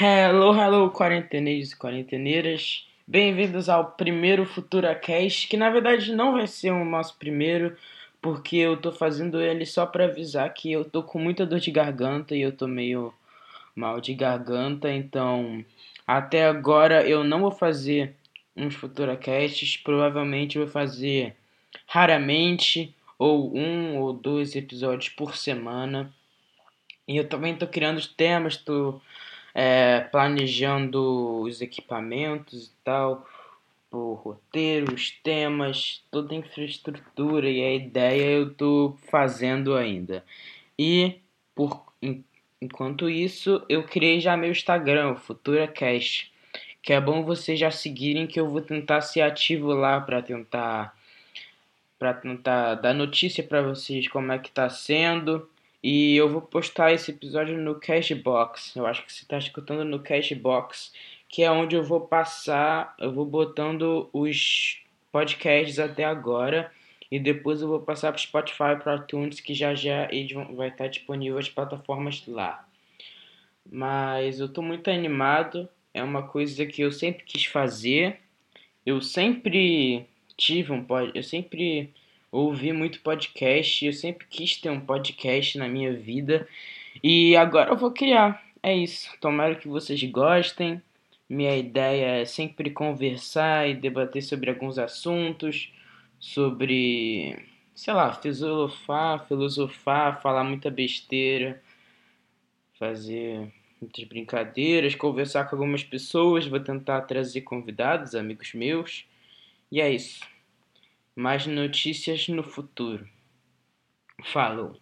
Hello, hello, quarenteneiros e quarenteneiras. Bem-vindos ao primeiro FuturaCast, que na verdade não vai ser o nosso primeiro, porque eu tô fazendo ele só para avisar que eu tô com muita dor de garganta e eu tô meio mal de garganta, então até agora eu não vou fazer uns FuturaCasts, provavelmente vou fazer raramente ou um ou dois episódios por semana. E eu também tô criando os temas, tô é, planejando os equipamentos e tal, o roteiro, os temas, toda a infraestrutura e a ideia eu tô fazendo ainda. E por enquanto isso, eu criei já meu Instagram, FuturaCast, que é bom vocês já seguirem que eu vou tentar ser ativo lá para tentar para tentar dar notícia para vocês como é que tá sendo e eu vou postar esse episódio no Cashbox. Eu acho que você está escutando no Cashbox, que é onde eu vou passar, eu vou botando os podcasts até agora. E depois eu vou passar para Spotify para iTunes, que já já ele vai estar disponível as plataformas lá. Mas eu estou muito animado. É uma coisa que eu sempre quis fazer. Eu sempre tive um pod, eu sempre ouvi muito podcast, eu sempre quis ter um podcast na minha vida e agora eu vou criar. É isso. Tomara que vocês gostem. Minha ideia é sempre conversar e debater sobre alguns assuntos, sobre, sei lá, filosofar, filosofar, falar muita besteira, fazer muitas brincadeiras, conversar com algumas pessoas, vou tentar trazer convidados, amigos meus. E é isso. Mais notícias no futuro. Falou!